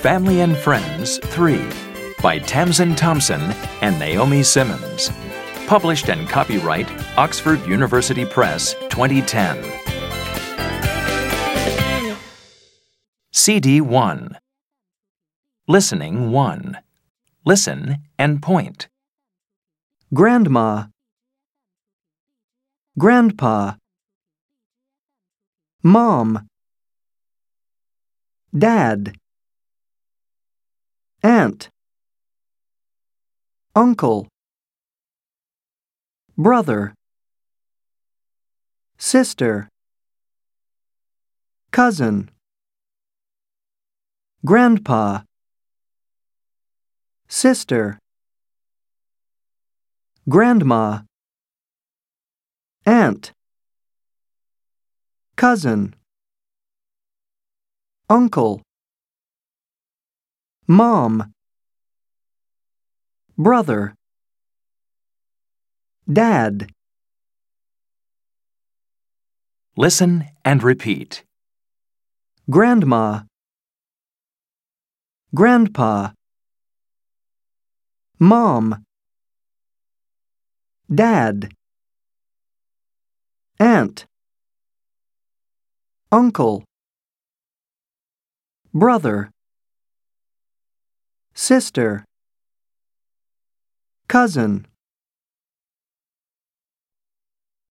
Family and Friends 3 by Tamzin Thompson and Naomi Simmons. Published and copyright Oxford University Press 2010. CD 1 Listening 1 Listen and point. Grandma, Grandpa, Mom, Dad, Aunt, Uncle, Brother, Sister, Cousin, Grandpa, Sister, Grandma, Aunt, Cousin, Uncle, Mom, Brother, Dad. Listen and repeat. Grandma, Grandpa, Mom, Dad, Aunt, Uncle, Brother, Sister, Cousin.